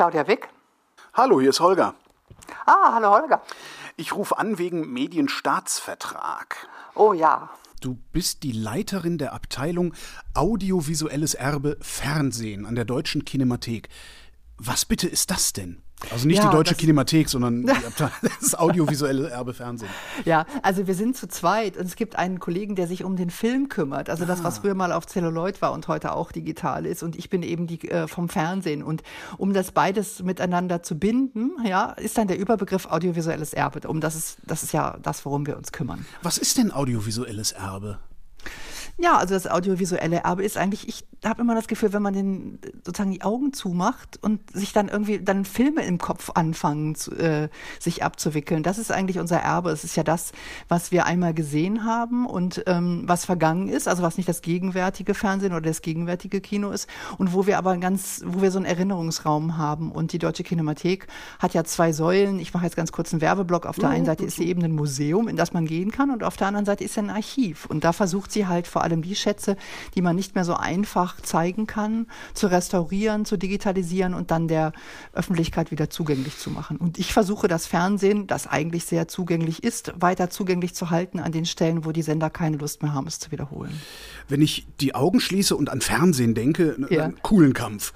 Claudia Wick. Hallo, hier ist Holger. Ah, hallo Holger. Ich rufe an wegen Medienstaatsvertrag. Oh ja. Du bist die Leiterin der Abteilung Audiovisuelles Erbe Fernsehen an der Deutschen Kinemathek. Was bitte ist das denn? Also nicht Ja, die deutsche Kinemathek, sondern das audiovisuelle Erbe Fernsehen. Ja, also wir sind zu zweit und es gibt einen Kollegen, der sich um den Film kümmert. Also das, was früher mal auf Celluloid war und heute auch digital ist. Und ich bin eben die äh, vom Fernsehen. Und um das beides miteinander zu binden, ja, ist dann der Überbegriff audiovisuelles Erbe. Um das ist, das ist ja das, worum wir uns kümmern. Was ist denn audiovisuelles Erbe? Ja, also das audiovisuelle Erbe ist eigentlich, ich habe immer das Gefühl, wenn man den sozusagen die Augen zumacht und sich dann irgendwie dann Filme im Kopf anfangen, zu, äh, sich abzuwickeln. Das ist eigentlich unser Erbe. Es ist ja das, was wir einmal gesehen haben und ähm, was vergangen ist, also was nicht das gegenwärtige Fernsehen oder das gegenwärtige Kino ist und wo wir aber ganz, wo wir so einen Erinnerungsraum haben. Und die Deutsche Kinemathek hat ja zwei Säulen. Ich mache jetzt ganz kurz einen Werbeblock. Auf der einen Seite ist sie eben ein Museum, in das man gehen kann und auf der anderen Seite ist sie ein Archiv. Und da versucht sie halt vor allem die Schätze, die man nicht mehr so einfach zeigen kann, zu restaurieren, zu digitalisieren und dann der Öffentlichkeit wieder zugänglich zu machen. Und ich versuche das Fernsehen, das eigentlich sehr zugänglich ist, weiter zugänglich zu halten an den Stellen, wo die Sender keine Lust mehr haben, es zu wiederholen. Wenn ich die Augen schließe und an Fernsehen denke, Ja. einen coolen Kampf.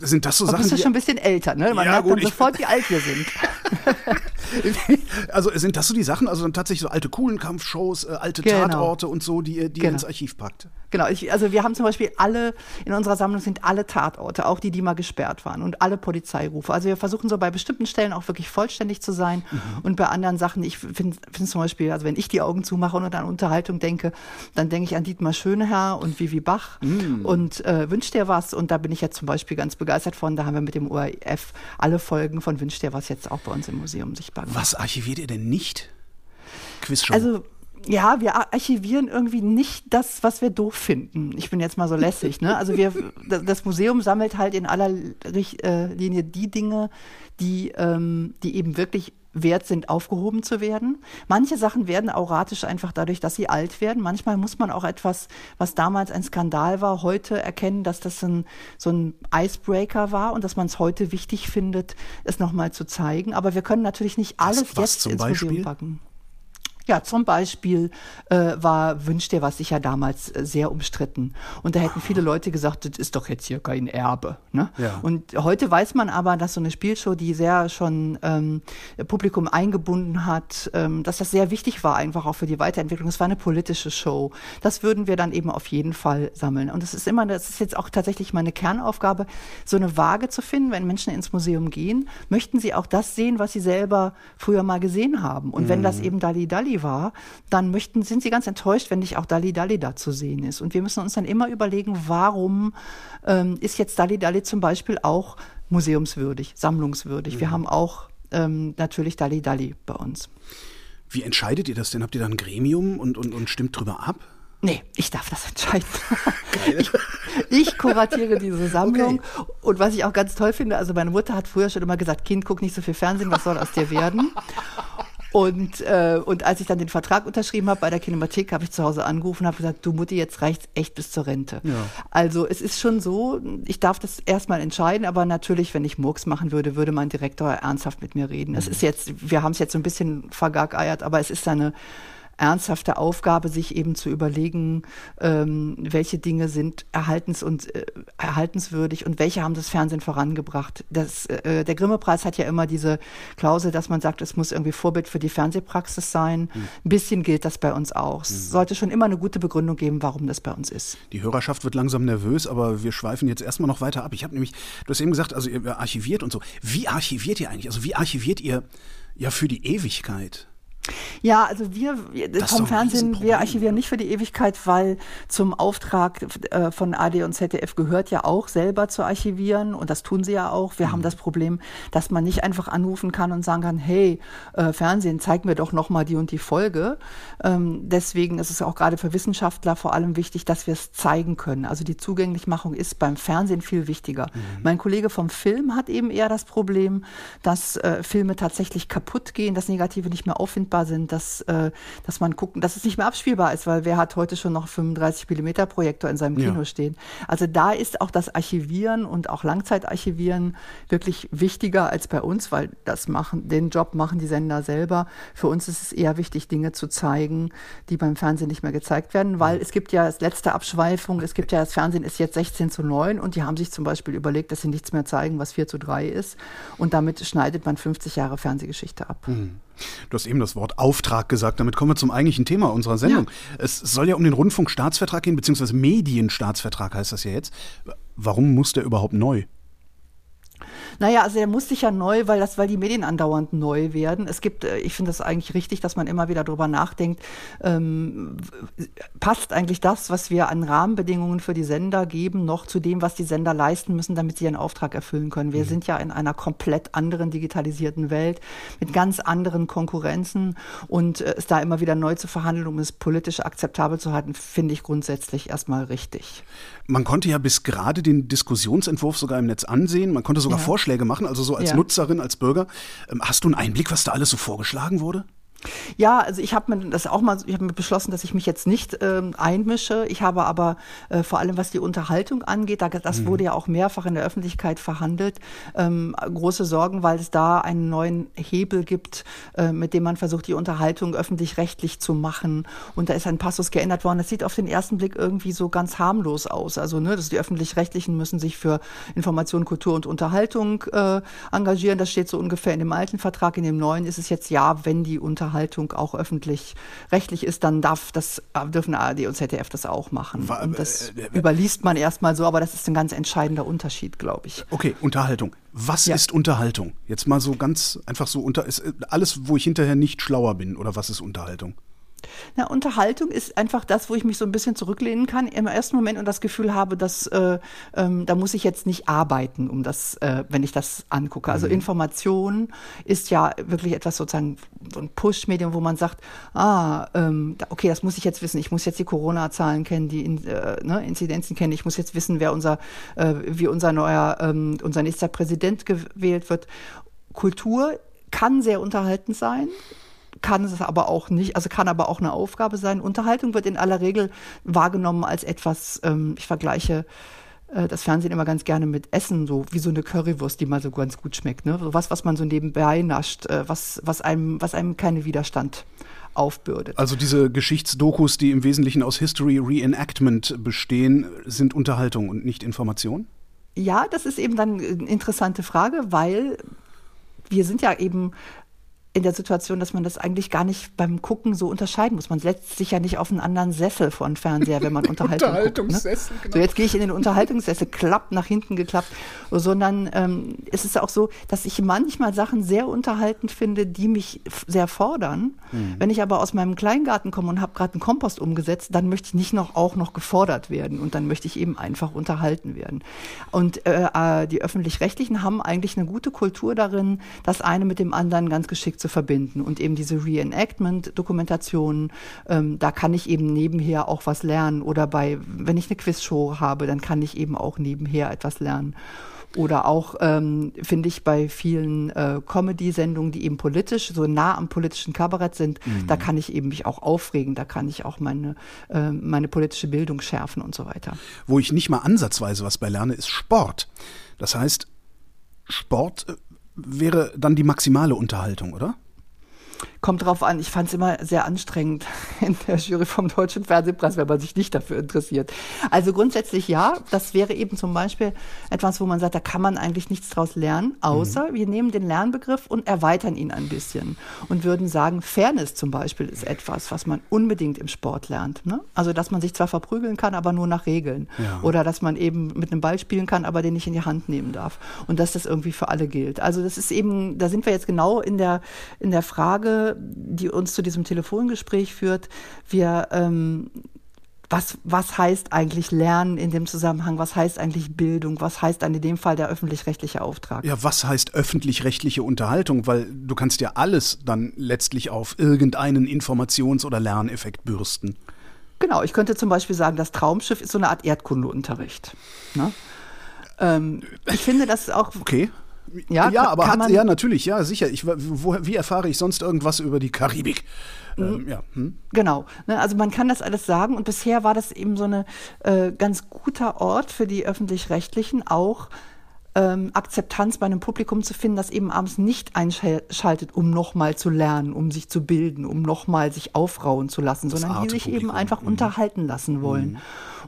Sind das so Aber Sachen, bist du die- schon ein bisschen älter, ne? Man Ja, merkt gut, dann sofort, wie alt wir sind. also sind das so die Sachen, also dann tatsächlich so alte Kuhlenkampfshows, äh, alte Genau. Tatorte und so, die ihr, die ihr Genau. ins Archiv packt? Genau, ich, also wir haben zum Beispiel alle, in unserer Sammlung sind alle Tatorte, auch die, die mal gesperrt waren und alle Polizeirufe. Also wir versuchen so bei bestimmten Stellen auch wirklich vollständig zu sein und bei anderen Sachen, ich finde find zum Beispiel, also wenn ich die Augen zumache und an Unterhaltung denke, dann denke ich an Dietmar Schöneherr und Vivi Bach und äh, Wünsch dir was und da bin ich jetzt zum Beispiel ganz begeistert von, da haben wir mit dem ORF alle Folgen von Wünsch dir was jetzt auch bei uns im Museum sichtbar gemacht. Was archiviert ihr denn nicht? Quizshow. Also ja, wir ar- archivieren irgendwie nicht das, was wir doof finden. Ich bin jetzt mal so lässig. Ne? Also wir, das- Museum sammelt halt in aller äh, Linie die Dinge, die, ähm, die eben wirklich wert sind, aufgehoben zu werden. Manche Sachen werden auratisch einfach dadurch, dass sie alt werden. Manchmal muss man auch etwas, was damals ein Skandal war, heute erkennen, dass das ein, so ein Icebreaker war und dass man es heute wichtig findet, es nochmal zu zeigen. Aber wir können natürlich nicht alles was jetzt ins Beispiel? Museum packen. Ja, zum Beispiel äh, war Wünsch dir was sicher damals äh, sehr umstritten. Und da hätten viele Leute gesagt, das ist doch jetzt hier kein Erbe. Ne? Ja. Und heute weiß man aber, dass so eine Spielshow, die sehr schon ähm, Publikum eingebunden hat, ähm, dass das sehr wichtig war, einfach auch für die Weiterentwicklung. Es war eine politische Show. Das würden wir dann eben auf jeden Fall sammeln. Und es ist immer, das ist jetzt auch tatsächlich meine Kernaufgabe, so eine Waage zu finden, wenn Menschen ins Museum gehen, möchten sie auch das sehen, was sie selber früher mal gesehen haben. Und wenn das eben Dali Dali war, dann möchten, sind sie ganz enttäuscht, wenn nicht auch Dali Dali da zu sehen ist. Und wir müssen uns dann immer überlegen, warum ähm, ist jetzt Dali Dali zum Beispiel auch museumswürdig, sammlungswürdig. Wir haben auch ähm, natürlich Dali Dali bei uns. Wie entscheidet ihr das denn? Habt ihr da ein Gremium und, und, und stimmt drüber ab? Nee, ich darf das entscheiden. Ich, ich kuratiere diese Sammlung. Und was ich auch ganz toll finde, also meine Mutter hat früher schon immer gesagt, Kind, guck nicht so viel Fernsehen, was soll aus dir werden? Und, äh, und als ich dann den Vertrag unterschrieben habe bei der Kinemathek, habe ich zu Hause angerufen und habe gesagt, du Mutti, jetzt reicht's echt bis zur Rente. Ja. Also es ist schon so, ich darf das erstmal entscheiden, aber natürlich, wenn ich Murks machen würde, würde mein Direktor ernsthaft mit mir reden. Es ist jetzt, wir haben es jetzt so ein bisschen vergackeiert, aber es ist eine ernsthafte Aufgabe, sich eben zu überlegen, ähm, welche Dinge sind erhaltens und äh, erhaltenswürdig und welche haben das Fernsehen vorangebracht. Das, äh, der Grimme-Preis hat ja immer diese Klausel, dass man sagt, es muss irgendwie Vorbild für die Fernsehpraxis sein. Ein bisschen gilt das bei uns auch. Es sollte schon immer eine gute Begründung geben, warum das bei uns ist. Die Hörerschaft wird langsam nervös, aber wir schweifen jetzt erstmal noch weiter ab. Ich habe nämlich, du hast eben gesagt, also ihr archiviert und so. Wie archiviert ihr eigentlich? Also wie archiviert ihr ja für die Ewigkeit? Ja, also wir, wir vom Fernsehen, wir archivieren nicht für die Ewigkeit, weil zum Auftrag äh, von AD und ZDF gehört ja auch selber zu archivieren und das tun sie ja auch. Wir Mhm. haben das Problem, dass man nicht einfach anrufen kann und sagen kann, hey, äh, Fernsehen, zeig mir doch noch mal die und die Folge. Ähm, deswegen ist es auch gerade für Wissenschaftler vor allem wichtig, dass wir es zeigen können. Also die Zugänglichmachung ist beim Fernsehen viel wichtiger. Mhm. Mein Kollege vom Film hat eben eher das Problem, dass äh, Filme tatsächlich kaputt gehen, das Negative nicht mehr auffindbar abspielbar sind, dass, äh, dass man gucken, dass es nicht mehr abspielbar ist, weil wer hat heute schon noch 35 Millimeter Projektor in seinem Kino ja. stehen? Also da ist auch das Archivieren und auch Langzeitarchivieren wirklich wichtiger als bei uns, weil das machen, den Job machen die Sender selber. Für uns ist es eher wichtig, Dinge zu zeigen, die beim Fernsehen nicht mehr gezeigt werden, weil es gibt ja das letzte Abschweifung, es gibt ja, das Fernsehen ist jetzt 16 zu 9 und die haben sich zum Beispiel überlegt, dass sie nichts mehr zeigen, was 4 zu 3 ist. Und damit schneidet man 50 Jahre Fernsehgeschichte ab. Mhm. Du hast eben das Wort Auftrag gesagt. Damit kommen wir zum eigentlichen Thema unserer Sendung. Ja. Es soll ja um den Rundfunkstaatsvertrag gehen, beziehungsweise Medienstaatsvertrag heißt das ja jetzt. Warum muss der überhaupt neu? Naja, also er muss sich ja neu, weil das, weil die Medien andauernd neu werden. Es gibt, äh, ich finde das eigentlich richtig, dass man immer wieder darüber nachdenkt, ähm, passt eigentlich das, was wir an Rahmenbedingungen für die Sender geben, noch zu dem, was die Sender leisten müssen, damit sie ihren Auftrag erfüllen können. Wir mhm. sind ja in einer komplett anderen digitalisierten Welt mit ganz anderen Konkurrenzen und äh, es da immer wieder neu zu verhandeln, um es politisch akzeptabel zu halten, finde ich grundsätzlich erstmal richtig. Man konnte ja bis gerade den Diskussionsentwurf sogar im Netz ansehen. Man konnte sogar ja. Vorschläge machen, also so als ja. Nutzerin, als Bürger. Ähm, hast du einen Einblick, was da alles so vorgeschlagen wurde? Ja, also ich habe mir das auch mal, ich habe mir beschlossen, dass ich mich jetzt nicht ähm, einmische. Ich habe aber äh, vor allem, was die Unterhaltung angeht, da, das mhm. wurde ja auch mehrfach in der Öffentlichkeit verhandelt, ähm, große Sorgen, weil es da einen neuen Hebel gibt, äh, mit dem man versucht, die Unterhaltung öffentlich-rechtlich zu machen. Und da ist ein Passus geändert worden. Das sieht auf den ersten Blick irgendwie so ganz harmlos aus. Also, ne, dass die öffentlich-rechtlichen müssen sich für Information, Kultur und Unterhaltung äh, engagieren. Das steht so ungefähr in dem alten Vertrag. In dem neuen ist es jetzt ja, wenn die Unterhaltung Unterhaltung auch öffentlich-rechtlich ist, dann darf das, dürfen ARD und ZDF das auch machen. War, und das äh, äh, überliest man erstmal so, aber das ist ein ganz entscheidender Unterschied, glaube ich. Okay, Unterhaltung. Was ja. ist Unterhaltung? Jetzt mal so ganz einfach so unter ist alles, wo ich hinterher nicht schlauer bin, oder was ist Unterhaltung? Na, Unterhaltung ist einfach das, wo ich mich so ein bisschen zurücklehnen kann im ersten Moment und das Gefühl habe, dass äh, ähm, da muss ich jetzt nicht arbeiten, um das, äh, wenn ich das angucke. Also mhm. Information ist ja wirklich etwas sozusagen so ein Push-Medium, wo man sagt, ah, ähm, okay, das muss ich jetzt wissen. Ich muss jetzt die Corona-Zahlen kennen, die in, äh, ne, Inzidenzen kennen. Ich muss jetzt wissen, wer unser, äh, wie unser neuer, ähm, unser nächster Präsident gewählt wird. Kultur kann sehr unterhaltend sein kann es aber auch nicht, also kann aber auch eine Aufgabe sein. Unterhaltung wird in aller Regel wahrgenommen als etwas, ähm, ich vergleiche äh, das Fernsehen immer ganz gerne mit Essen, so wie so eine Currywurst, die mal so ganz gut schmeckt. Ne? So was, was man so nebenbei nascht, äh, was, was, einem, was einem keinen Widerstand aufbürdet. Also diese Geschichtsdokus, die im Wesentlichen aus History Reenactment bestehen, sind Unterhaltung und nicht Information? Ja, das ist eben dann eine interessante Frage, weil wir sind ja eben in der Situation, dass man das eigentlich gar nicht beim Gucken so unterscheiden muss. Man setzt sich ja nicht auf einen anderen Sessel von Fernseher, wenn man Unterhaltung Unterhaltungssessel, guckt. Ne? Genau. So, jetzt gehe ich in den Unterhaltungssessel, klappt nach hinten geklappt, sondern ähm, es ist auch so, dass ich manchmal Sachen sehr unterhaltend finde, die mich sehr fordern. Mhm. Wenn ich aber aus meinem Kleingarten komme und habe gerade einen Kompost umgesetzt, dann möchte ich nicht noch auch noch gefordert werden und dann möchte ich eben einfach unterhalten werden. Und äh, äh die öffentlich-rechtlichen haben eigentlich eine gute Kultur darin, das eine mit dem anderen ganz geschickt zu zu verbinden. Und eben diese Reenactment-Dokumentationen, ähm, da kann ich eben nebenher auch was lernen. Oder bei, wenn ich eine Quizshow habe, dann kann ich eben auch nebenher etwas lernen. Oder auch, ähm, finde ich, bei vielen äh, Comedy-Sendungen, die eben politisch, so nah am politischen Kabarett sind, mhm. da kann ich eben mich auch aufregen, da kann ich auch meine, äh, meine politische Bildung schärfen und so weiter. Wo ich nicht mal ansatzweise was bei lerne, ist Sport. Das heißt, Sport äh, wäre dann die maximale Unterhaltung, oder? Kommt drauf an, ich fand es immer sehr anstrengend in der Jury vom Deutschen Fernsehpreis, wenn man sich nicht dafür interessiert. Also grundsätzlich ja, das wäre eben zum Beispiel etwas, wo man sagt, da kann man eigentlich nichts draus lernen, außer mhm. wir nehmen den Lernbegriff und erweitern ihn ein bisschen und würden sagen, Fairness zum Beispiel ist etwas, was man unbedingt im Sport lernt. Ne? Also dass man sich zwar verprügeln kann, aber nur nach Regeln. Ja. Oder dass man eben mit einem Ball spielen kann, aber den nicht in die Hand nehmen darf. Und dass das irgendwie für alle gilt. Also das ist eben, da sind wir jetzt genau in der, in der Frage, die uns zu diesem Telefongespräch führt. Wir ähm, was, was heißt eigentlich Lernen in dem Zusammenhang? Was heißt eigentlich Bildung? Was heißt dann in dem Fall der öffentlich-rechtliche Auftrag? Ja, was heißt öffentlich-rechtliche Unterhaltung? Weil du kannst ja alles dann letztlich auf irgendeinen Informations- oder Lerneffekt bürsten. Genau, ich könnte zum Beispiel sagen, das Traumschiff ist so eine Art Erdkundeunterricht. Ne? Ähm, ich finde das auch. Okay Ja, ja aber hat, ja, natürlich, ja, sicher. Ich, wo, wie erfahre ich sonst irgendwas über die Karibik? Ähm, mhm. ja. Hm. Genau. Ne, also man kann das alles sagen und bisher war das eben so ein äh, ganz guter Ort für die öffentlich-rechtlichen auch ähm, Akzeptanz bei einem Publikum zu finden, das eben abends nicht einschaltet, um nochmal zu lernen, um sich zu bilden, um nochmal sich aufrauen zu lassen, das sondern die sich eben einfach mhm. unterhalten lassen wollen. Mhm.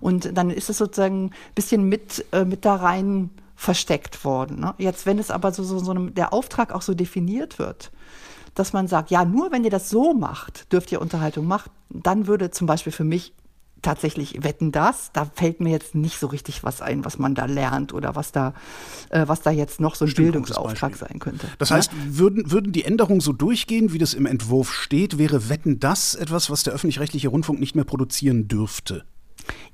Und dann ist es sozusagen ein bisschen mit, äh, mit da rein versteckt worden. Ne? Jetzt, wenn es aber so, so, so der Auftrag auch so definiert wird, dass man sagt, ja, nur wenn ihr das so macht, dürft ihr Unterhaltung machen, dann würde zum Beispiel für mich tatsächlich wetten das. Da fällt mir jetzt nicht so richtig was ein, was man da lernt oder was da, äh, was da jetzt noch so ein Stimmt, Bildungsauftrag sein könnte. Das heißt, ja? würden, würden die Änderungen so durchgehen, wie das im Entwurf steht, wäre Wetten das etwas, was der öffentlich-rechtliche Rundfunk nicht mehr produzieren dürfte?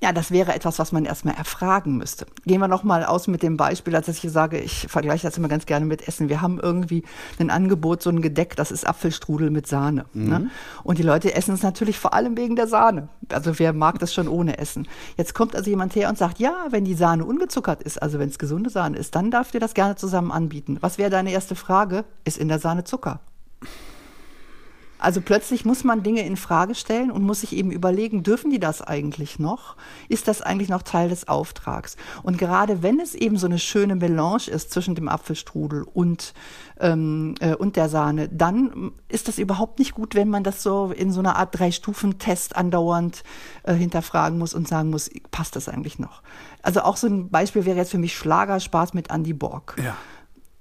Ja, das wäre etwas, was man erstmal erfragen müsste. Gehen wir nochmal aus mit dem Beispiel, als ich sage, ich vergleiche das immer ganz gerne mit Essen. Wir haben irgendwie ein Angebot, so ein Gedeck, das ist Apfelstrudel mit Sahne. Mhm. Ne? Und die Leute essen es natürlich vor allem wegen der Sahne. Also wer mag das schon ohne Essen? Jetzt kommt also jemand her und sagt, ja, wenn die Sahne ungezuckert ist, also wenn es gesunde Sahne ist, dann darf dir das gerne zusammen anbieten. Was wäre deine erste Frage? Ist in der Sahne Zucker? Also plötzlich muss man Dinge in Frage stellen und muss sich eben überlegen, dürfen die das eigentlich noch? Ist das eigentlich noch Teil des Auftrags? Und gerade wenn es eben so eine schöne Melange ist zwischen dem Apfelstrudel und, ähm, äh, und der Sahne, dann ist das überhaupt nicht gut, wenn man das so in so einer Art Drei-Stufen-Test andauernd äh, hinterfragen muss und sagen muss, passt das eigentlich noch? Also auch so ein Beispiel wäre jetzt für mich Schlagerspaß mit Andy Borg. Ja.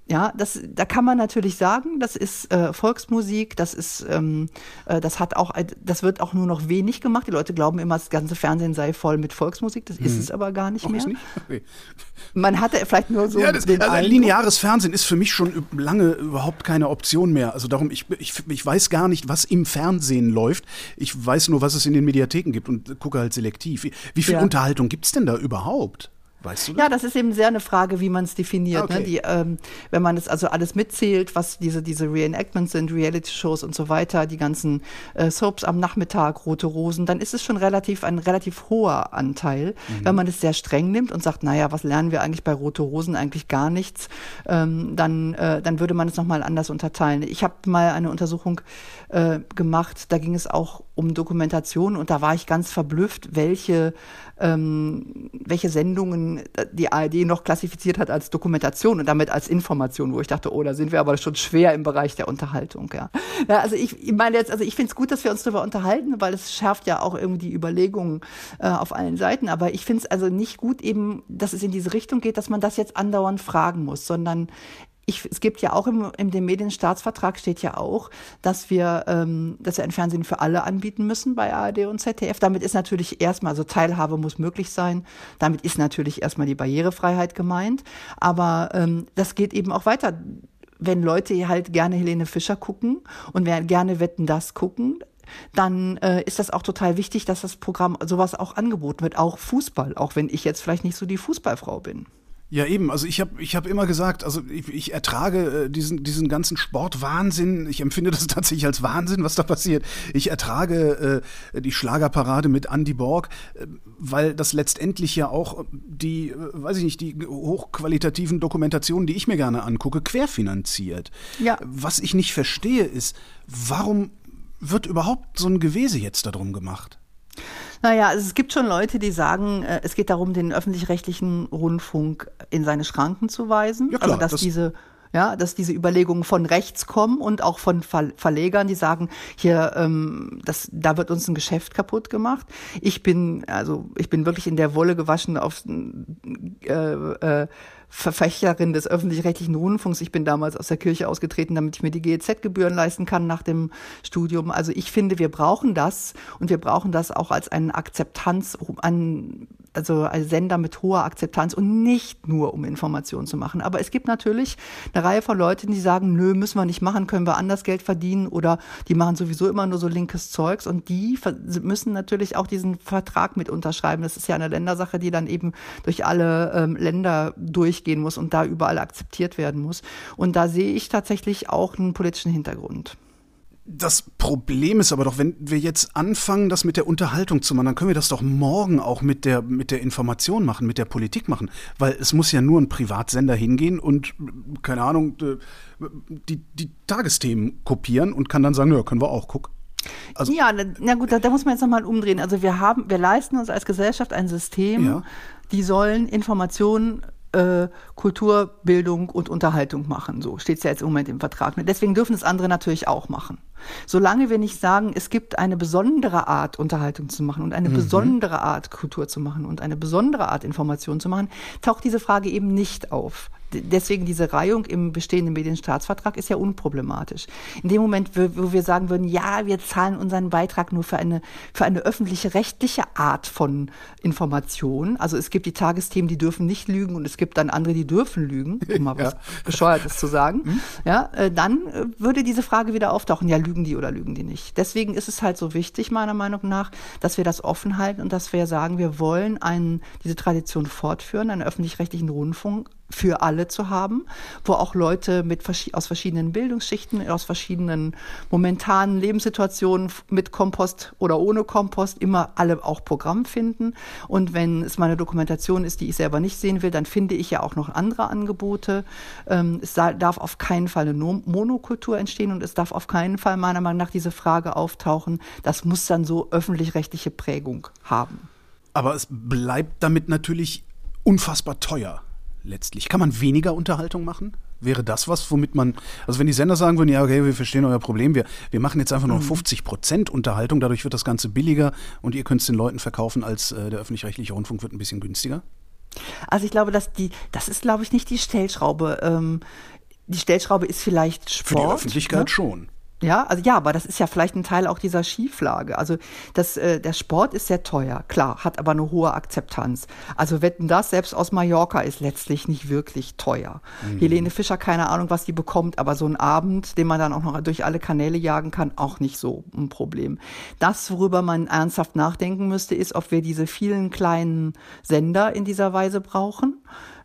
Ja, das, da kann man natürlich sagen, das ist äh, Volksmusik, das ist, ähm, äh, das hat auch, das wird auch nur noch wenig gemacht. Die Leute glauben immer, das ganze Fernsehen sei voll mit Volksmusik. Das hm. ist es aber gar nicht Ach, mehr. Nicht? Okay. Man hatte vielleicht nur so ja, das, den also lineares Fernsehen ist für mich schon lange überhaupt keine Option mehr. Also darum, ich, ich, ich weiß gar nicht, was im Fernsehen läuft. Ich weiß nur, was es in den Mediatheken gibt und gucke halt selektiv. Wie, wie viel ja. Unterhaltung gibt's denn da überhaupt? Weißt du das? Ja, das ist eben sehr eine Frage, wie man es definiert. Ne? Okay. Ne? Die, ähm, wenn man es also alles mitzählt, was diese, diese Reenactments sind, Reality-Shows und so weiter, die ganzen äh, Soaps am Nachmittag, Rote Rosen, dann ist es schon relativ ein relativ hoher Anteil. Mhm. Wenn man es sehr streng nimmt und sagt, naja, was lernen wir eigentlich bei Rote Rosen? Eigentlich gar nichts, ähm, dann, äh, dann würde man es nochmal anders unterteilen. Ich habe mal eine Untersuchung äh, gemacht, da ging es auch um Dokumentation und da war ich ganz verblüfft, welche, ähm, welche Sendungen die ARD noch klassifiziert hat als Dokumentation und damit als Information, wo ich dachte, oh, da sind wir aber schon schwer im Bereich der Unterhaltung. Ja, ja also ich, ich meine jetzt, also ich finde es gut, dass wir uns darüber unterhalten, weil es schärft ja auch irgendwie die Überlegungen äh, auf allen Seiten. Aber ich finde es also nicht gut eben, dass es in diese Richtung geht, dass man das jetzt andauernd fragen muss, sondern ich, es gibt ja auch im, in dem Medienstaatsvertrag steht ja auch, dass wir, ähm, dass wir ein Fernsehen für alle anbieten müssen bei ARD und ZDF. Damit ist natürlich erstmal, also Teilhabe muss möglich sein. Damit ist natürlich erstmal die Barrierefreiheit gemeint. Aber ähm, das geht eben auch weiter. Wenn Leute halt gerne Helene Fischer gucken und wer gerne Wetten das gucken, dann äh, ist das auch total wichtig, dass das Programm sowas auch angeboten wird, auch Fußball, auch wenn ich jetzt vielleicht nicht so die Fußballfrau bin. Ja, eben. Also ich habe ich hab immer gesagt, also ich, ich ertrage äh, diesen, diesen ganzen Sportwahnsinn. Ich empfinde das tatsächlich als Wahnsinn, was da passiert. Ich ertrage äh, die Schlagerparade mit Andy Borg, äh, weil das letztendlich ja auch die, äh, weiß ich nicht, die hochqualitativen Dokumentationen, die ich mir gerne angucke, querfinanziert. Ja. Was ich nicht verstehe, ist, warum wird überhaupt so ein Gewese jetzt darum gemacht? Naja, also es gibt schon Leute, die sagen, äh, es geht darum, den öffentlich-rechtlichen Rundfunk in seine Schranken zu weisen. Ja, klar, also dass das diese ja, dass diese Überlegungen von rechts kommen und auch von Verlegern, die sagen, hier, ähm, das, da wird uns ein Geschäft kaputt gemacht. Ich bin, also ich bin wirklich in der Wolle gewaschen auf äh, äh, Verfechterin des öffentlich-rechtlichen Rundfunks. Ich bin damals aus der Kirche ausgetreten, damit ich mir die GEZ-Gebühren leisten kann nach dem Studium. Also ich finde, wir brauchen das und wir brauchen das auch als eine Akzeptanz, an, also als Sender mit hoher Akzeptanz und nicht nur, um Informationen zu machen. Aber es gibt natürlich eine Reihe von Leuten, die sagen, nö, müssen wir nicht machen, können wir anders Geld verdienen oder die machen sowieso immer nur so linkes Zeugs und die müssen natürlich auch diesen Vertrag mit unterschreiben. Das ist ja eine Ländersache, die dann eben durch alle ähm, Länder durch durchgehen muss und da überall akzeptiert werden muss. Und da sehe ich tatsächlich auch einen politischen Hintergrund. Das Problem ist aber doch, wenn wir jetzt anfangen, das mit der Unterhaltung zu machen, dann können wir das doch morgen auch mit der, mit der Information machen, mit der Politik machen. Weil es muss ja nur ein Privatsender hingehen und, keine Ahnung, die, die Tagesthemen kopieren und kann dann sagen, ja, können wir auch, guck. Also, ja, na gut, da, da muss man jetzt nochmal umdrehen. Also wir haben, wir leisten uns als Gesellschaft ein System, ja. die sollen Informationen äh, Kultur, Bildung und Unterhaltung machen. So steht es ja jetzt im Moment im Vertrag. Deswegen dürfen es andere natürlich auch machen. Solange wir nicht sagen, es gibt eine besondere Art, Unterhaltung zu machen und eine mhm. besondere Art, Kultur zu machen und eine besondere Art, Information zu machen, taucht diese Frage eben nicht auf deswegen diese Reihung im bestehenden Medienstaatsvertrag ist ja unproblematisch. In dem Moment, wo wir sagen würden, ja, wir zahlen unseren Beitrag nur für eine, für eine öffentliche rechtliche Art von Information. Also es gibt die Tagesthemen, die dürfen nicht lügen und es gibt dann andere, die dürfen lügen, um mal was ja. Bescheuertes zu sagen. Mhm. Ja, äh, dann äh, würde diese Frage wieder auftauchen, ja, lügen die oder lügen die nicht. Deswegen ist es halt so wichtig, meiner Meinung nach, dass wir das offen halten und dass wir sagen, wir wollen einen, diese Tradition fortführen, einen öffentlich-rechtlichen Rundfunk für alle zu haben, wo auch Leute mit aus verschiedenen Bildungsschichten, aus verschiedenen momentanen Lebenssituationen mit Kompost oder ohne Kompost immer alle auch Programm finden. Und wenn es mal eine Dokumentation ist, die ich selber nicht sehen will, dann finde ich ja auch noch andere Angebote. Ähm, es darf auf keinen Fall eine Monokultur entstehen und es darf auf keinen Fall meiner Meinung nach diese Frage auftauchen. Das muss dann so öffentlich-rechtliche Prägung haben. Aber es bleibt damit natürlich unfassbar teuer letztlich. Kann man weniger Unterhaltung machen? Wäre das was, womit man, also wenn die Sender sagen würden, ja, okay, wir verstehen euer Problem, wir, wir machen jetzt einfach nur mhm. 50 Prozent Unterhaltung, dadurch wird das Ganze billiger und ihr könnt es den Leuten verkaufen, als äh, der öffentlich-rechtliche Rundfunk wird ein bisschen günstiger? Also ich glaube, dass die, das ist, glaube ich, nicht die Stellschraube. Ähm, die Stellschraube ist vielleicht Sport. Für die Öffentlichkeit ne? schon. Ja, also ja, aber das ist ja vielleicht ein Teil auch dieser Schieflage. Also das, äh, der Sport ist sehr teuer, klar, hat aber eine hohe Akzeptanz. Also wetten das, selbst aus Mallorca ist letztlich nicht wirklich teuer. Mhm. Helene Fischer, keine Ahnung, was die bekommt, aber so ein Abend, den man dann auch noch durch alle Kanäle jagen kann, auch nicht so ein Problem. Das, worüber man ernsthaft nachdenken müsste, ist, ob wir diese vielen kleinen Sender in dieser Weise brauchen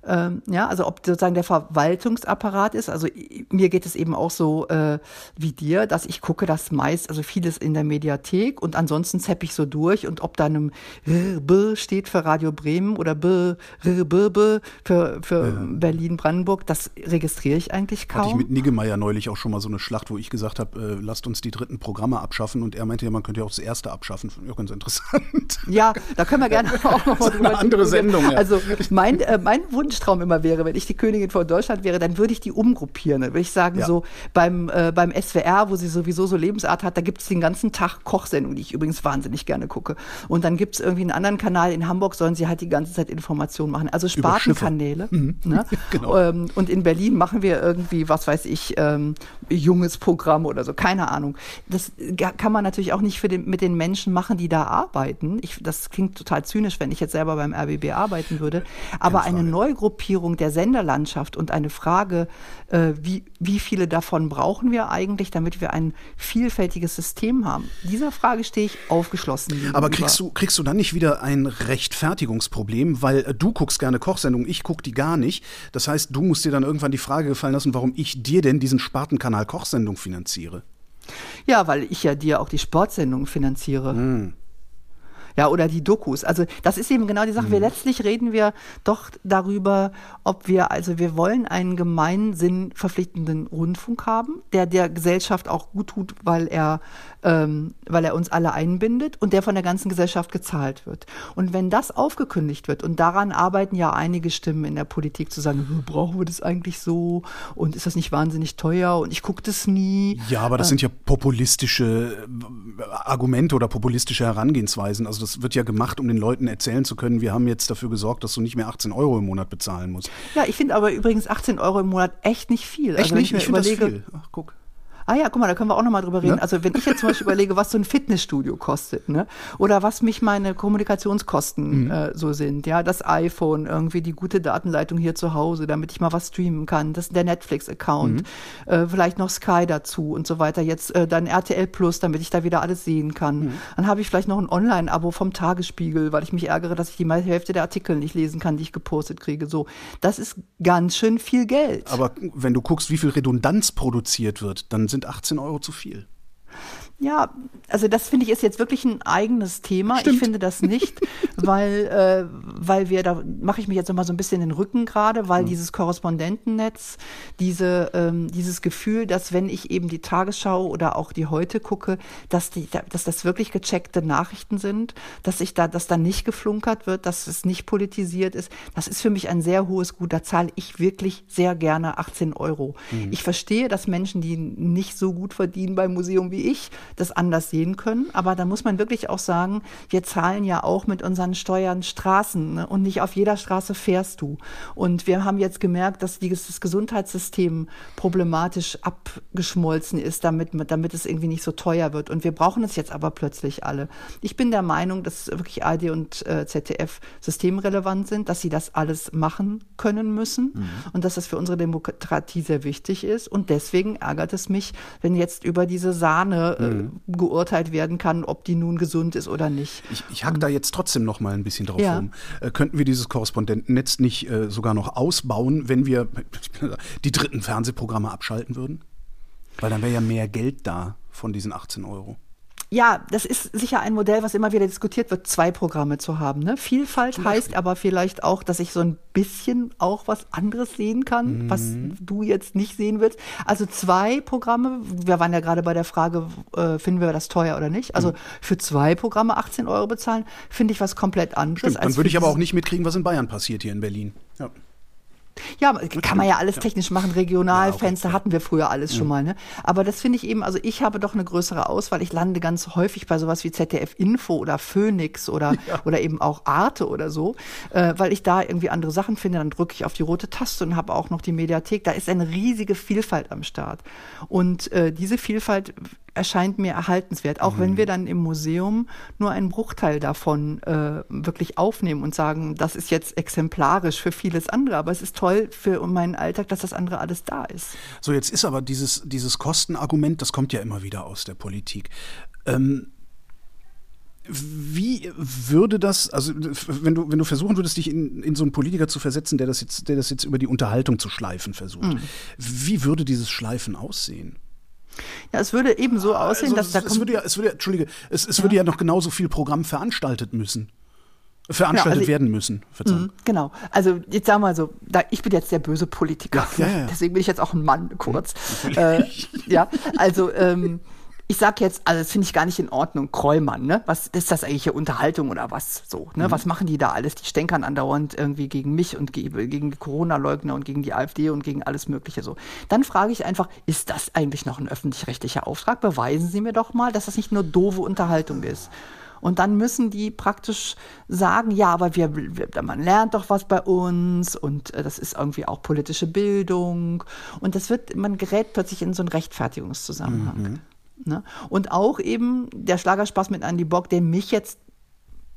ähm, ja, also ob sozusagen der Verwaltungsapparat ist. Also mir geht es eben auch so äh, wie dir, dass ich gucke, dass meist, also vieles in der Mediathek und ansonsten zepp ich so durch und ob da einem B steht für Radio Bremen oder B, B, B für, für ja. Berlin-Brandenburg, das registriere ich eigentlich kaum. Hatte ich mit Niggemeier neulich auch schon mal so eine Schlacht, wo ich gesagt habe, äh, lasst uns die dritten Programme abschaffen und er meinte ja, man könnte ja auch das erste abschaffen. Fand ich auch ganz interessant. Ja, da können wir gerne auch noch mal drüber Eine andere Sendung, ja. Also mein, äh, mein Wunsch Wunschtraum immer wäre, wenn ich die Königin von Deutschland wäre, dann würde ich die umgruppieren. Dann würde ich sagen, ja. so beim, äh, beim SWR, wo sie sowieso so Lebensart hat, da gibt es den ganzen Tag Kochsendungen, die ich übrigens wahnsinnig gerne gucke. Und dann gibt es irgendwie einen anderen Kanal in Hamburg, sollen sie halt die ganze Zeit Informationen machen. Also Spartenkanäle. Mhm. Ne? genau. Ähm, und in Berlin machen wir irgendwie, was weiß ich, ähm, junges Programm oder so, keine Ahnung. Das kann man natürlich auch nicht für den, mit den Menschen machen, die da arbeiten. Ich, das klingt total zynisch, wenn ich jetzt selber beim RBB arbeiten würde. Aber eine Neugruppe Umgruppierung der Senderlandschaft und eine Frage, äh, wie, wie viele davon brauchen wir eigentlich, damit wir ein vielfältiges System haben? Dieser Frage stehe ich aufgeschlossen. Gegenüber. Aber kriegst du, kriegst du dann nicht wieder ein Rechtfertigungsproblem, weil äh, du guckst gerne Kochsendungen, ich gucke die gar nicht. Das heißt, du musst dir dann irgendwann die Frage gefallen lassen, warum ich dir denn diesen Spartenkanal Kochsendung finanziere. Ja, weil ich ja dir auch die Sportsendung finanziere. Hm ja, oder die Dokus. Also das ist eben genau die Sache. Mhm. Wir letztlich reden wir doch darüber, ob wir, also wir wollen einen gemeinsinn verpflichtenden Rundfunk haben, der der Gesellschaft auch gut tut, weil er, ähm, weil er uns alle einbindet und der von der ganzen Gesellschaft gezahlt wird. Und wenn das aufgekündigt wird, und daran arbeiten ja einige Stimmen in der Politik zu sagen, brauchen wir das eigentlich so und ist das nicht wahnsinnig teuer und ich gucke das nie. Ja, aber das äh, sind ja populistische äh, Argumente oder populistische Herangehensweisen. Also das wird ja gemacht, um den Leuten erzählen zu können, wir haben jetzt dafür gesorgt, dass du nicht mehr 18 Euro im Monat bezahlen musst. Ja, ich finde aber übrigens 18 Euro im Monat echt nicht viel. Echt also, nicht? Ich, ich finde das viel. Ach, guck. Ah ja, guck mal, da können wir auch nochmal drüber reden. Ne? Also wenn ich jetzt zum Beispiel überlege, was so ein Fitnessstudio kostet, ne? Oder was mich meine Kommunikationskosten mhm. äh, so sind, ja, das iPhone, irgendwie die gute Datenleitung hier zu Hause, damit ich mal was streamen kann, das der Netflix-Account, mhm. äh, vielleicht noch Sky dazu und so weiter. Jetzt äh, dann RTL Plus, damit ich da wieder alles sehen kann. Mhm. Dann habe ich vielleicht noch ein Online-Abo vom Tagesspiegel, weil ich mich ärgere, dass ich die Hälfte der Artikel nicht lesen kann, die ich gepostet kriege. So, das ist ganz schön viel Geld. Aber wenn du guckst, wie viel Redundanz produziert wird, dann sind sind 18 Euro zu viel. Ja, also das finde ich ist jetzt wirklich ein eigenes Thema. Stimmt. Ich finde das nicht, weil, äh, weil wir, da mache ich mich jetzt nochmal so ein bisschen in den Rücken gerade, weil mhm. dieses Korrespondentennetz, diese, ähm, dieses Gefühl, dass wenn ich eben die Tagesschau oder auch die heute gucke, dass, die, dass das wirklich gecheckte Nachrichten sind, dass ich da, dass da nicht geflunkert wird, dass es nicht politisiert ist, das ist für mich ein sehr hohes Gut. Da zahle ich wirklich sehr gerne 18 Euro. Mhm. Ich verstehe, dass Menschen, die nicht so gut verdienen beim Museum wie ich, das anders sehen können. Aber da muss man wirklich auch sagen, wir zahlen ja auch mit unseren Steuern Straßen ne? und nicht auf jeder Straße fährst du. Und wir haben jetzt gemerkt, dass das Gesundheitssystem problematisch abgeschmolzen ist, damit, damit es irgendwie nicht so teuer wird. Und wir brauchen es jetzt aber plötzlich alle. Ich bin der Meinung, dass wirklich ARD und äh, ZDF systemrelevant sind, dass sie das alles machen können müssen mhm. und dass das für unsere Demokratie sehr wichtig ist. Und deswegen ärgert es mich, wenn jetzt über diese Sahne äh, mhm geurteilt werden kann, ob die nun gesund ist oder nicht. Ich, ich hack da jetzt trotzdem noch mal ein bisschen drauf ja. rum. Äh, könnten wir dieses Korrespondentennetz nicht äh, sogar noch ausbauen, wenn wir die dritten Fernsehprogramme abschalten würden? Weil dann wäre ja mehr Geld da von diesen 18 Euro. Ja, das ist sicher ein Modell, was immer wieder diskutiert wird, zwei Programme zu haben. Ne? Vielfalt heißt aber vielleicht auch, dass ich so ein bisschen auch was anderes sehen kann, mhm. was du jetzt nicht sehen willst. Also zwei Programme, wir waren ja gerade bei der Frage, äh, finden wir das teuer oder nicht? Also mhm. für zwei Programme 18 Euro bezahlen, finde ich was komplett anderes. Stimmt, dann würde ich aber auch nicht mitkriegen, was in Bayern passiert hier in Berlin. Ja. Ja, kann man ja alles technisch machen. Regionalfenster ja, okay. hatten wir früher alles mhm. schon mal. Ne? Aber das finde ich eben, also ich habe doch eine größere Auswahl. Ich lande ganz häufig bei sowas wie ZDF Info oder Phoenix oder, ja. oder eben auch Arte oder so, äh, weil ich da irgendwie andere Sachen finde. Dann drücke ich auf die rote Taste und habe auch noch die Mediathek. Da ist eine riesige Vielfalt am Start. Und äh, diese Vielfalt erscheint mir erhaltenswert, auch mhm. wenn wir dann im Museum nur einen Bruchteil davon äh, wirklich aufnehmen und sagen, das ist jetzt exemplarisch für vieles andere, aber es ist toll für meinen Alltag, dass das andere alles da ist. So, jetzt ist aber dieses, dieses Kostenargument, das kommt ja immer wieder aus der Politik. Ähm, wie würde das, also wenn du, wenn du versuchen würdest, dich in, in so einen Politiker zu versetzen, der das jetzt, der das jetzt über die Unterhaltung zu schleifen versucht, mhm. wie würde dieses Schleifen aussehen? Ja, es würde eben so ah, aussehen, also, dass da es würde ja, es würde ja, Entschuldige, es, es ja. würde ja noch genauso viel Programm veranstaltet müssen. Veranstaltet genau, also, werden müssen. Mh, genau. Also jetzt sagen wir mal so, da, ich bin jetzt der böse Politiker. Ja, ja, Deswegen bin ich jetzt auch ein Mann, kurz. Äh, ja, also ähm, ich sag jetzt, also das finde ich gar nicht in Ordnung, Krollmann, ne? Was ist das eigentlich hier Unterhaltung oder was so, ne? Mhm. Was machen die da alles? Die stänkern andauernd irgendwie gegen mich und gegen die Corona-Leugner und gegen die AfD und gegen alles Mögliche so. Dann frage ich einfach, ist das eigentlich noch ein öffentlich-rechtlicher Auftrag? Beweisen Sie mir doch mal, dass das nicht nur doofe Unterhaltung ist. Und dann müssen die praktisch sagen, ja, aber wir, wir, man lernt doch was bei uns und äh, das ist irgendwie auch politische Bildung. Und das wird, man gerät plötzlich in so einen Rechtfertigungszusammenhang. Mhm. Ne? Und auch eben der Schlagerspaß mit Andy Bock, der mich jetzt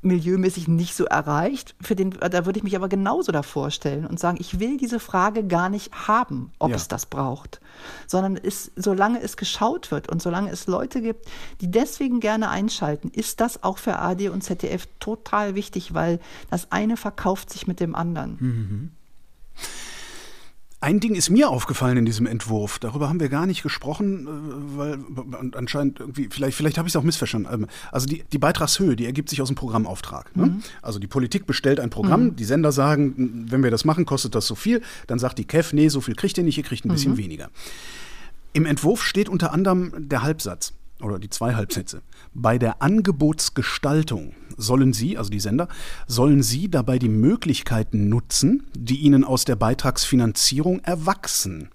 milieumäßig nicht so erreicht, für den, da würde ich mich aber genauso davor stellen und sagen, ich will diese Frage gar nicht haben, ob ja. es das braucht, sondern es, solange es geschaut wird und solange es Leute gibt, die deswegen gerne einschalten, ist das auch für AD und ZDF total wichtig, weil das eine verkauft sich mit dem anderen. Mhm. Ein Ding ist mir aufgefallen in diesem Entwurf. Darüber haben wir gar nicht gesprochen, äh, weil anscheinend irgendwie, vielleicht, vielleicht habe ich es auch missverstanden. Ähm, also die, die Beitragshöhe, die ergibt sich aus dem Programmauftrag. Ne? Mhm. Also die Politik bestellt ein Programm, mhm. die Sender sagen, wenn wir das machen, kostet das so viel. Dann sagt die KEF, nee, so viel kriegt ihr nicht, ihr kriegt ein bisschen mhm. weniger. Im Entwurf steht unter anderem der Halbsatz oder die zwei Halbsätze. Bei der Angebotsgestaltung sollen Sie, also die Sender, sollen Sie dabei die Möglichkeiten nutzen, die Ihnen aus der Beitragsfinanzierung erwachsen.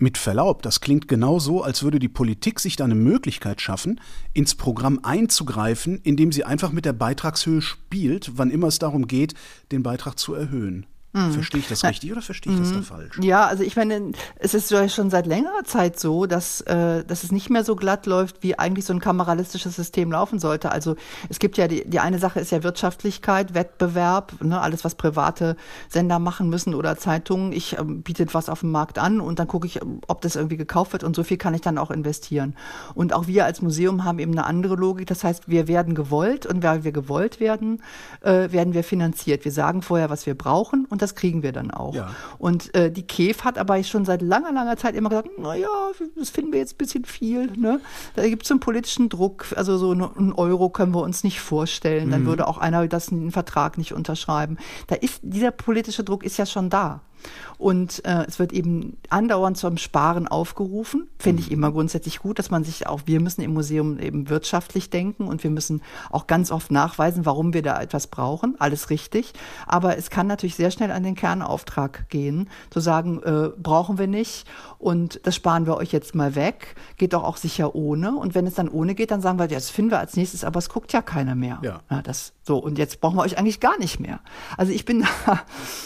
Mit Verlaub, das klingt genau so, als würde die Politik sich da eine Möglichkeit schaffen, ins Programm einzugreifen, indem sie einfach mit der Beitragshöhe spielt, wann immer es darum geht, den Beitrag zu erhöhen. Mhm. Verstehe ich das richtig oder verstehe ich mhm. das da falsch? Ja, also ich meine, es ist ja schon seit längerer Zeit so, dass, äh, dass es nicht mehr so glatt läuft, wie eigentlich so ein kameralistisches System laufen sollte. Also es gibt ja, die, die eine Sache ist ja Wirtschaftlichkeit, Wettbewerb, ne, alles, was private Sender machen müssen oder Zeitungen. Ich ähm, biete was auf dem Markt an und dann gucke ich, ob das irgendwie gekauft wird und so viel kann ich dann auch investieren. Und auch wir als Museum haben eben eine andere Logik. Das heißt, wir werden gewollt und weil wir gewollt werden, äh, werden wir finanziert. Wir sagen vorher, was wir brauchen und und das kriegen wir dann auch. Ja. Und äh, die KEF hat aber schon seit langer, langer Zeit immer gesagt, naja, das finden wir jetzt ein bisschen viel. Ne? Da gibt es einen politischen Druck, also so einen Euro können wir uns nicht vorstellen. Dann würde auch einer das einen Vertrag nicht unterschreiben. Da ist dieser politische Druck ist ja schon da. Und äh, es wird eben andauernd zum Sparen aufgerufen. Finde ich immer grundsätzlich gut, dass man sich auch, wir müssen im Museum eben wirtschaftlich denken und wir müssen auch ganz oft nachweisen, warum wir da etwas brauchen. Alles richtig. Aber es kann natürlich sehr schnell an den Kernauftrag gehen, zu sagen, äh, brauchen wir nicht und das sparen wir euch jetzt mal weg. Geht doch auch sicher ohne. Und wenn es dann ohne geht, dann sagen wir, ja, das finden wir als nächstes, aber es guckt ja keiner mehr. Ja. ja das so, und jetzt brauchen wir euch eigentlich gar nicht mehr. Also ich bin da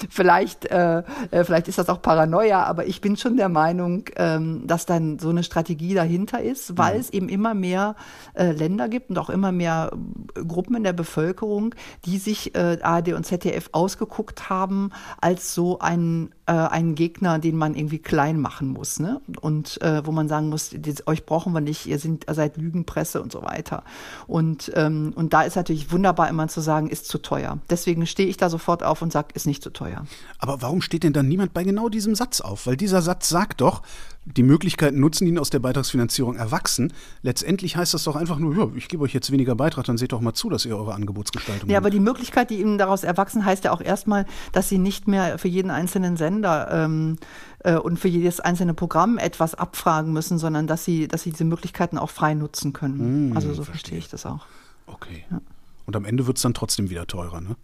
vielleicht, äh, äh, vielleicht ist das auch Paranoia, aber ich bin schon der Meinung, ähm, dass dann so eine Strategie dahinter ist, weil mhm. es eben immer mehr äh, Länder gibt und auch immer mehr äh, Gruppen in der Bevölkerung, die sich äh, ARD und ZDF ausgeguckt haben als so ein äh, einen Gegner, den man irgendwie klein machen muss, ne? Und äh, wo man sagen muss, das, euch brauchen wir nicht, ihr, sind, ihr seid Lügenpresse und so weiter. Und, ähm, und da ist natürlich wunderbar immer zu sagen, ist zu teuer. Deswegen stehe ich da sofort auf und sage, ist nicht zu teuer. Aber warum steht denn dann niemand bei genau diesem Satz auf? Weil dieser Satz sagt doch, die Möglichkeiten nutzen, die aus der Beitragsfinanzierung erwachsen. Letztendlich heißt das doch einfach nur, ja, ich gebe euch jetzt weniger Beitrag, dann seht doch mal zu, dass ihr eure Angebotsgestaltung Ja, aber die Möglichkeit, die ihnen daraus erwachsen, heißt ja auch erstmal, dass sie nicht mehr für jeden einzelnen Sender ähm, äh, und für jedes einzelne Programm etwas abfragen müssen, sondern dass sie, dass sie diese Möglichkeiten auch frei nutzen können. Hm, also so verstehe ich das auch. Okay. Ja. Und am Ende wird es dann trotzdem wieder teurer, ne?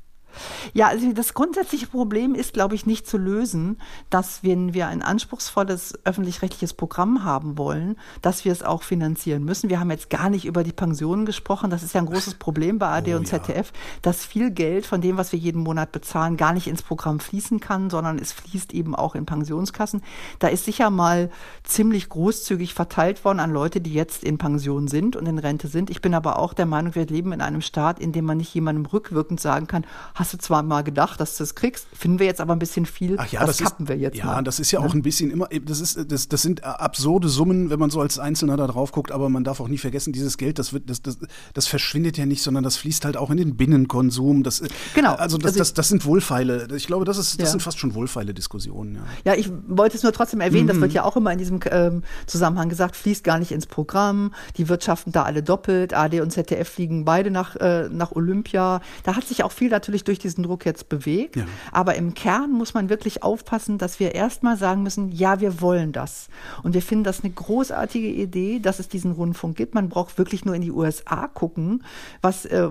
Ja, also das grundsätzliche Problem ist, glaube ich, nicht zu lösen, dass wenn wir ein anspruchsvolles öffentlich-rechtliches Programm haben wollen, dass wir es auch finanzieren müssen. Wir haben jetzt gar nicht über die Pensionen gesprochen. Das ist ja ein großes Problem bei AD oh, und ZDF, ja. dass viel Geld von dem, was wir jeden Monat bezahlen, gar nicht ins Programm fließen kann, sondern es fließt eben auch in Pensionskassen. Da ist sicher mal ziemlich großzügig verteilt worden an Leute, die jetzt in Pension sind und in Rente sind. Ich bin aber auch der Meinung, wir leben in einem Staat, in dem man nicht jemandem rückwirkend sagen kann, hast du zwar mal gedacht, dass du es kriegst, finden wir jetzt aber ein bisschen viel, Ach ja, das, das kappen ist, wir jetzt ja, mal. Ja, das ist ja, ja, auch ein bisschen immer, das, ist, das, das sind absurde Summen, wenn man so als Einzelner da drauf guckt, aber man darf auch nie vergessen, dieses Geld, das, wird, das, das, das verschwindet ja nicht, sondern das fließt halt auch in den Binnenkonsum. Das, genau. Also das, also das, das sind Wohlfeile. Ich glaube, das, ist, das ja. sind fast schon wohlfeile Diskussionen. Ja, ja ich wollte es nur trotzdem erwähnen, mhm. das wird ja auch immer in diesem ähm, Zusammenhang gesagt, fließt gar nicht ins Programm, die wirtschaften da alle doppelt, AD und ZDF fliegen beide nach, äh, nach Olympia. Da hat sich auch viel natürlich durch diesen Druck jetzt bewegt. Ja. Aber im Kern muss man wirklich aufpassen, dass wir erstmal sagen müssen, ja, wir wollen das. Und wir finden das eine großartige Idee, dass es diesen Rundfunk gibt. Man braucht wirklich nur in die USA gucken, was, äh,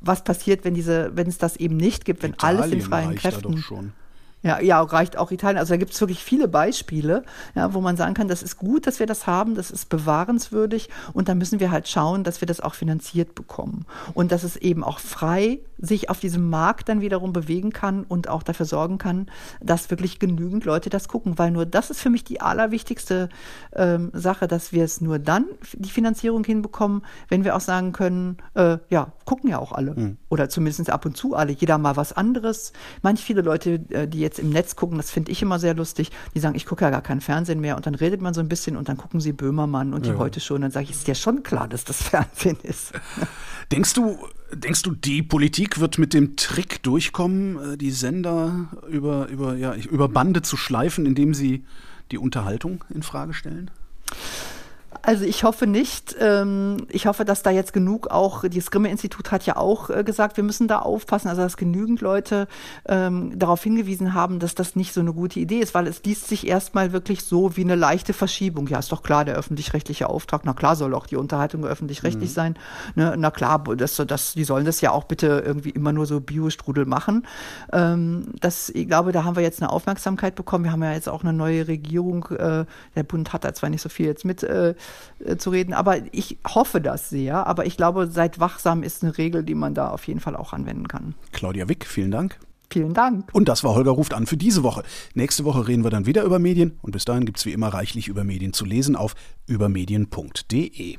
was passiert, wenn diese, wenn es das eben nicht gibt, wenn Italien alles in freien Kräften. Ja, ja, reicht auch Italien. Also da gibt es wirklich viele Beispiele, ja, wo man sagen kann, das ist gut, dass wir das haben, das ist bewahrenswürdig und da müssen wir halt schauen, dass wir das auch finanziert bekommen und dass es eben auch frei sich auf diesem Markt dann wiederum bewegen kann und auch dafür sorgen kann, dass wirklich genügend Leute das gucken, weil nur das ist für mich die allerwichtigste ähm, Sache, dass wir es nur dann die Finanzierung hinbekommen, wenn wir auch sagen können, äh, ja, gucken ja auch alle mhm. oder zumindest ab und zu alle, jeder mal was anderes. Manch viele Leute, äh, die jetzt im Netz gucken, das finde ich immer sehr lustig, die sagen, ich gucke ja gar kein Fernsehen mehr und dann redet man so ein bisschen und dann gucken sie Böhmermann und die ja. heute schon, dann sage ich, ist ja schon klar, dass das Fernsehen ist. Denkst du, denkst du, die Politik wird mit dem Trick durchkommen, äh, die Sender über, über, ja, über Bande zu schleifen, indem sie die Unterhaltung in Frage stellen? Also ich hoffe nicht. Ähm, ich hoffe, dass da jetzt genug auch, das Grimme-Institut hat ja auch äh, gesagt, wir müssen da aufpassen, also dass genügend Leute ähm, darauf hingewiesen haben, dass das nicht so eine gute Idee ist, weil es liest sich erstmal wirklich so wie eine leichte Verschiebung. Ja, ist doch klar, der öffentlich-rechtliche Auftrag, na klar soll auch die Unterhaltung öffentlich-rechtlich mhm. sein. Ne? Na klar, das, das, die sollen das ja auch bitte irgendwie immer nur so Biostrudel machen. Ähm, das, ich glaube, da haben wir jetzt eine Aufmerksamkeit bekommen. Wir haben ja jetzt auch eine neue Regierung. Äh, der Bund hat da zwar nicht so viel jetzt mit äh, äh, zu reden. Aber ich hoffe das sehr. Aber ich glaube, seid wachsam ist eine Regel, die man da auf jeden Fall auch anwenden kann. Claudia Wick, vielen Dank. Vielen Dank. Und das war Holger ruft an für diese Woche. Nächste Woche reden wir dann wieder über Medien und bis dahin gibt es wie immer reichlich über Medien zu lesen auf übermedien.de.